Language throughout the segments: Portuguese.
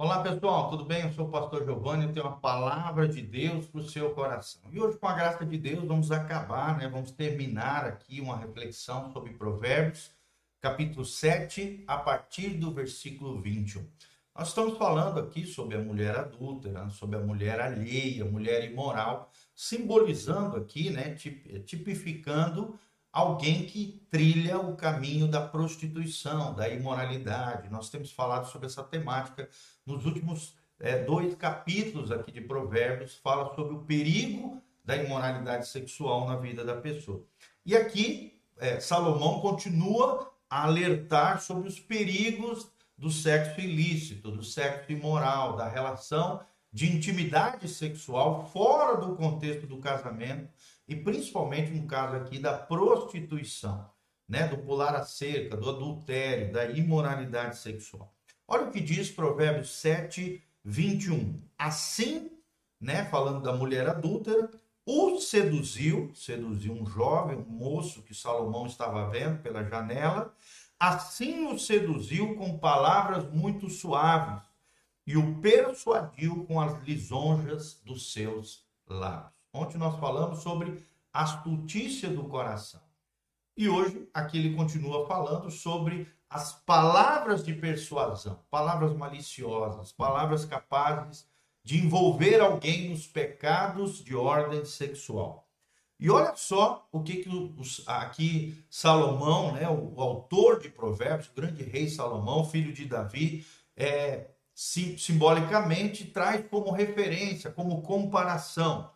Olá pessoal, tudo bem? Eu sou o pastor Giovanni, eu tenho uma palavra de Deus para o seu coração. E hoje, com a graça de Deus, vamos acabar, né? Vamos terminar aqui uma reflexão sobre Provérbios, capítulo 7, a partir do versículo 21. Nós estamos falando aqui sobre a mulher adúltera, sobre a mulher alheia, mulher imoral, simbolizando aqui, né, tipificando alguém que trilha o caminho da prostituição, da imoralidade. Nós temos falado sobre essa temática nos últimos é, dois capítulos aqui de Provérbios, fala sobre o perigo da imoralidade sexual na vida da pessoa. E aqui, é, Salomão continua a alertar sobre os perigos do sexo ilícito, do sexo imoral, da relação de intimidade sexual fora do contexto do casamento e principalmente no caso aqui da prostituição, né, do pular a cerca, do adultério, da imoralidade sexual. Olha o que diz Provérbios 7, 21. Assim, né, falando da mulher adúltera, o seduziu, seduziu um jovem, um moço que Salomão estava vendo pela janela, assim o seduziu com palavras muito suaves e o persuadiu com as lisonjas dos seus lábios. Ontem nós falamos sobre astutícia do coração. E hoje aqui ele continua falando sobre as palavras de persuasão, palavras maliciosas, palavras capazes de envolver alguém nos pecados de ordem sexual. E olha só o que, que os, aqui Salomão, né, o, o, autor de Provérbios, o grande rei Salomão, filho de Davi, é, sim, simbolicamente traz como referência, como comparação.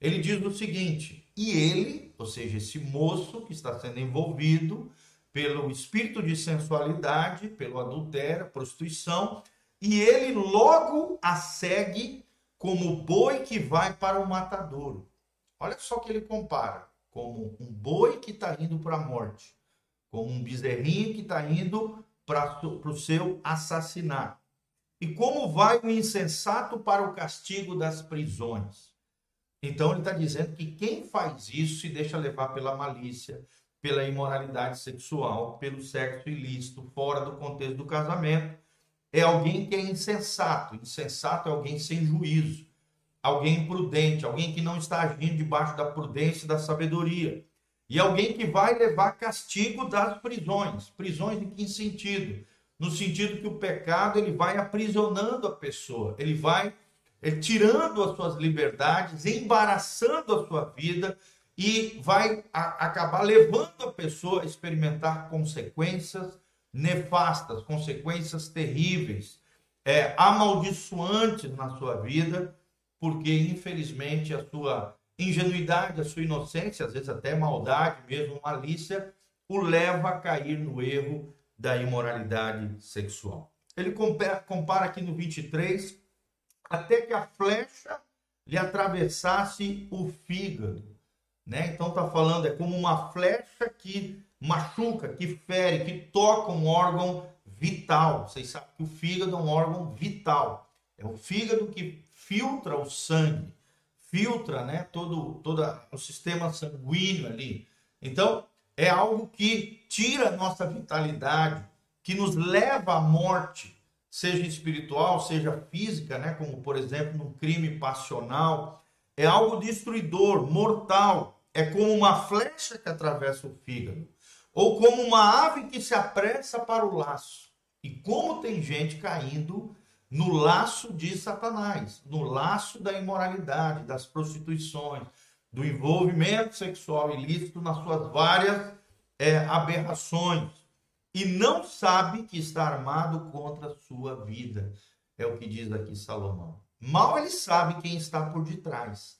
Ele diz o seguinte: e ele, ou seja, esse moço que está sendo envolvido pelo espírito de sensualidade, pelo adultério, prostituição, e ele logo a segue como boi que vai para o matadouro. Olha só que ele compara, como um boi que está indo para a morte, como um bezerrinho que está indo para o seu assassinato. E como vai o insensato para o castigo das prisões. Então ele está dizendo que quem faz isso se deixa levar pela malícia, pela imoralidade sexual, pelo sexo ilícito, fora do contexto do casamento, é alguém que é insensato. Insensato é alguém sem juízo, alguém imprudente, alguém que não está agindo debaixo da prudência e da sabedoria. E alguém que vai levar castigo das prisões. Prisões em que sentido? No sentido que o pecado ele vai aprisionando a pessoa, ele vai é, tirando as suas liberdades, embaraçando a sua vida e vai a, acabar levando a pessoa a experimentar consequências nefastas, consequências terríveis, é, amaldiçoantes na sua vida, porque infelizmente a sua ingenuidade, a sua inocência, às vezes até maldade mesmo, malícia, o leva a cair no erro da imoralidade sexual. Ele compara, aqui no 23 até que a flecha lhe atravessasse o fígado. Né? Então está falando, é como uma flecha que machuca, que fere, que toca um órgão vital. Vocês sabem que o fígado é um órgão vital. É o fígado que filtra o sangue, filtra né, todo, todo o sistema sanguíneo ali. Então, é algo que tira a nossa vitalidade, que nos leva à morte seja espiritual, seja física, né? como por exemplo no crime passional, é algo destruidor, mortal. É como uma flecha que atravessa o fígado, ou como uma ave que se apressa para o laço. E como tem gente caindo no laço de Satanás, no laço da imoralidade, das prostituições, do envolvimento sexual ilícito nas suas várias é, aberrações e não sabe que está armado contra a sua vida. É o que diz aqui Salomão. Mal ele sabe quem está por detrás.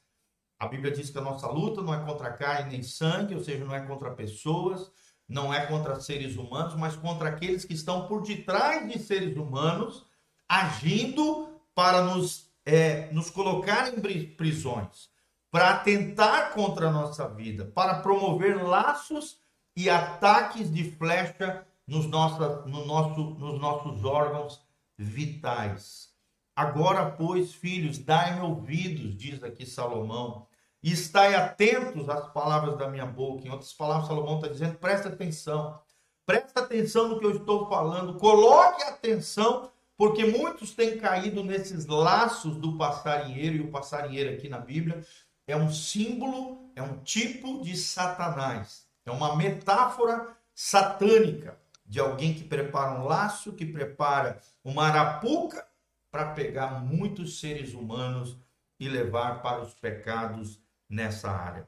A Bíblia diz que a nossa luta não é contra carne nem sangue, ou seja, não é contra pessoas, não é contra seres humanos, mas contra aqueles que estão por detrás de seres humanos, agindo para nos, é, nos colocar em prisões, para atentar contra a nossa vida, para promover laços e ataques de flecha nos, nossa, no nosso, nos nossos órgãos vitais. Agora, pois, filhos, dai-me ouvidos, diz aqui Salomão, e estai atentos às palavras da minha boca. Em outras palavras, Salomão está dizendo: presta atenção, presta atenção no que eu estou falando, coloque atenção porque muitos têm caído nesses laços do passarinheiro, e o passarinheiro aqui na Bíblia é um símbolo, é um tipo de Satanás. É uma metáfora satânica de alguém que prepara um laço, que prepara uma arapuca para pegar muitos seres humanos e levar para os pecados nessa área.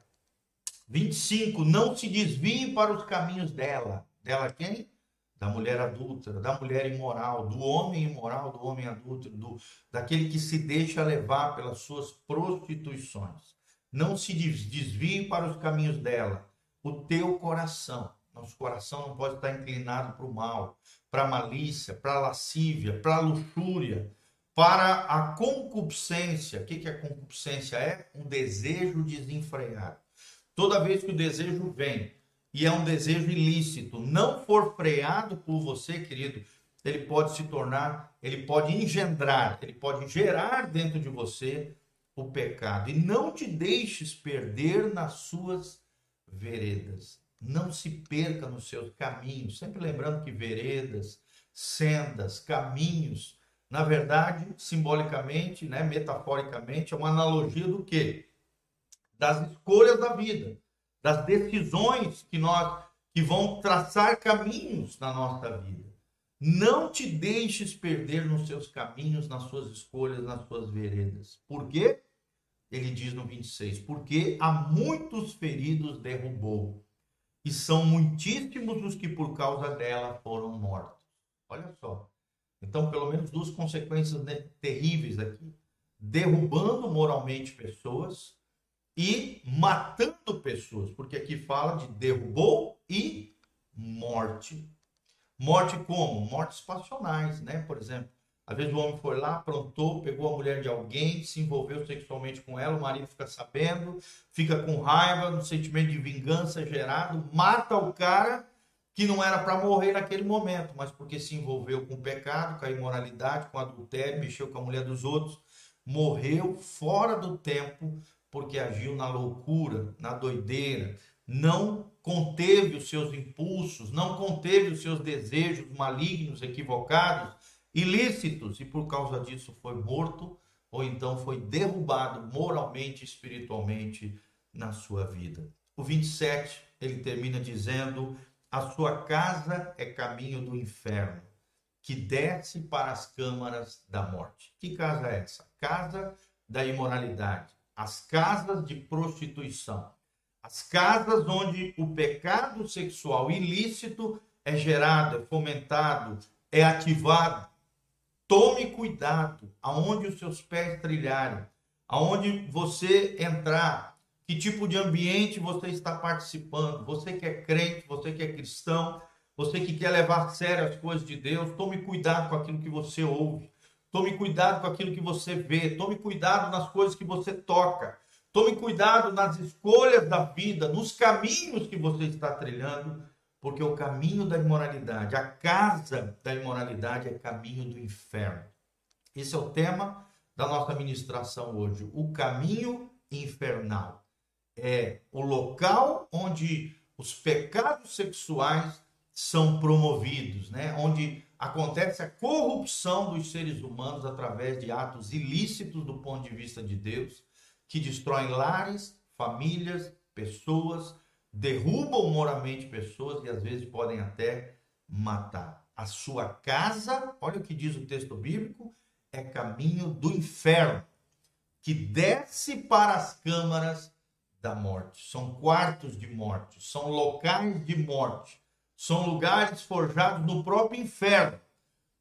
25. Não se desvie para os caminhos dela. Dela quem? Da mulher adúltera, da mulher imoral, do homem imoral, do homem adúltero, do, daquele que se deixa levar pelas suas prostituições. Não se desvie para os caminhos dela. O teu coração, nosso coração não pode estar inclinado para o mal, para a malícia, para a lascívia, para a luxúria, para a concupiscência. O que, que a concupiscência é? Um desejo desenfreado. Toda vez que o desejo vem e é um desejo ilícito, não for freado por você, querido, ele pode se tornar, ele pode engendrar, ele pode gerar dentro de você o pecado. E não te deixes perder nas suas veredas. Não se perca nos seus caminhos. Sempre lembrando que veredas, sendas, caminhos, na verdade, simbolicamente, né, metaforicamente, é uma analogia do quê? Das escolhas da vida, das decisões que nós que vão traçar caminhos na nossa vida. Não te deixes perder nos seus caminhos, nas suas escolhas, nas suas veredas. Por quê? Ele diz no 26: Porque há muitos feridos derrubou, e são muitíssimos os que por causa dela foram mortos. Olha só. Então, pelo menos duas consequências né, terríveis aqui: derrubando moralmente pessoas e matando pessoas, porque aqui fala de derrubou e morte. Morte como? Mortes passionais, né? Por exemplo, às vezes o homem foi lá, aprontou, pegou a mulher de alguém, se envolveu sexualmente com ela, o marido fica sabendo, fica com raiva, um sentimento de vingança gerado, mata o cara que não era para morrer naquele momento, mas porque se envolveu com o pecado, com a imoralidade, com adultério, mexeu com a mulher dos outros, morreu fora do tempo porque agiu na loucura, na doideira, não conteve os seus impulsos, não conteve os seus desejos malignos, equivocados, ilícitos, e por causa disso foi morto ou então foi derrubado moralmente, espiritualmente na sua vida. O 27, ele termina dizendo: a sua casa é caminho do inferno, que desce para as câmaras da morte. Que casa é essa? Casa da imoralidade, as casas de prostituição, as casas onde o pecado sexual ilícito é gerado, é fomentado, é ativado. Tome cuidado aonde os seus pés trilharem, aonde você entrar, que tipo de ambiente você está participando. Você que é crente, você que é cristão, você que quer levar a sério as coisas de Deus, tome cuidado com aquilo que você ouve. Tome cuidado com aquilo que você vê. Tome cuidado nas coisas que você toca. Tome cuidado nas escolhas da vida, nos caminhos que você está trilhando, porque o caminho da imoralidade, a casa da imoralidade é caminho do inferno. Esse é o tema da nossa ministração hoje, o caminho infernal é o local onde os pecados sexuais são promovidos, né? onde acontece a corrupção dos seres humanos através de atos ilícitos do ponto de vista de Deus, que destroem lares, famílias, pessoas, derrubam moralmente pessoas e às vezes podem até matar. A sua casa, olha o que diz o texto bíblico, é caminho do inferno, que desce para as câmaras da morte, são quartos de morte, são locais de morte, são lugares forjados no próprio inferno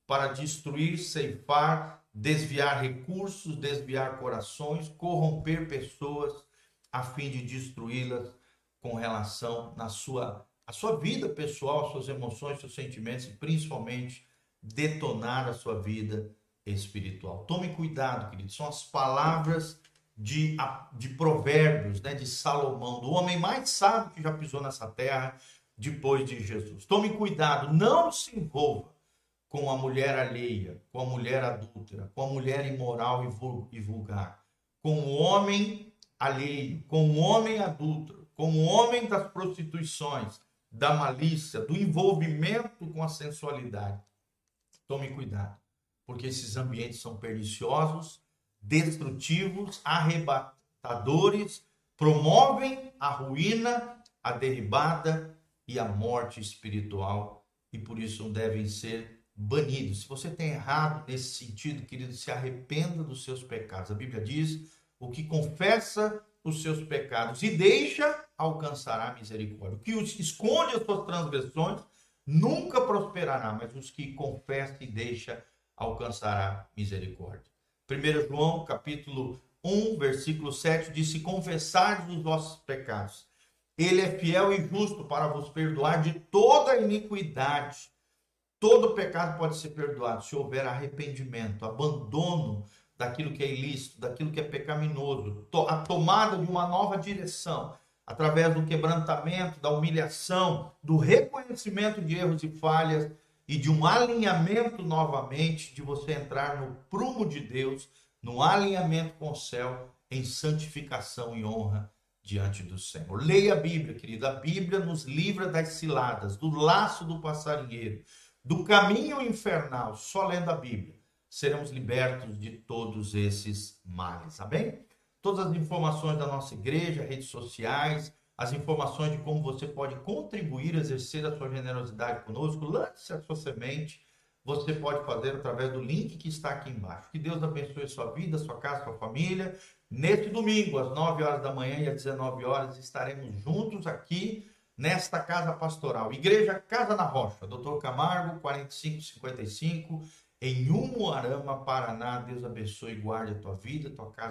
para destruir, ceifar, desviar recursos, desviar corações, corromper pessoas a fim de destruí-las com relação na sua a sua vida pessoal, suas emoções, seus sentimentos e principalmente detonar a sua vida espiritual. Tome cuidado, querido, são as palavras de, de provérbios, né, de Salomão, do homem mais sábio que já pisou nessa terra depois de Jesus. Tome cuidado, não se envolva com a mulher alheia, com a mulher adúltera, com a mulher imoral e vulgar, com o homem alheio, com o homem adúltero, com o homem das prostituições, da malícia, do envolvimento com a sensualidade. Tome cuidado porque esses ambientes são perniciosos, destrutivos, arrebatadores, promovem a ruína, a derribada e a morte espiritual e por isso devem ser banidos. Se você tem errado nesse sentido, querido, se arrependa dos seus pecados. A Bíblia diz: o que confessa os seus pecados e deixa alcançará misericórdia. O que esconde as suas transgressões nunca prosperará, mas os que confessa e deixa alcançará misericórdia. 1 João, capítulo 1, versículo 7 diz: Se confessardes os vossos pecados, ele é fiel e justo para vos perdoar de toda iniquidade. Todo pecado pode ser perdoado se houver arrependimento, abandono daquilo que é ilícito, daquilo que é pecaminoso, a tomada de uma nova direção, através do quebrantamento, da humilhação, do reconhecimento de erros e falhas e de um alinhamento novamente, de você entrar no prumo de Deus, no alinhamento com o céu, em santificação e honra diante do Senhor. Leia a Bíblia, querida. A Bíblia nos livra das ciladas, do laço do passarinheiro, do caminho infernal. Só lendo a Bíblia seremos libertos de todos esses males. Amém? Todas as informações da nossa igreja, redes sociais, as informações de como você pode contribuir, exercer a sua generosidade conosco, lance a sua semente. Você pode fazer através do link que está aqui embaixo. Que Deus abençoe sua vida, sua casa, sua família. Neste domingo, às 9 horas da manhã e às 19 horas, estaremos juntos aqui nesta casa pastoral. Igreja Casa na Rocha, Doutor Camargo, 4555, em Umuarama, Paraná. Deus abençoe e guarde a tua vida, tua casa.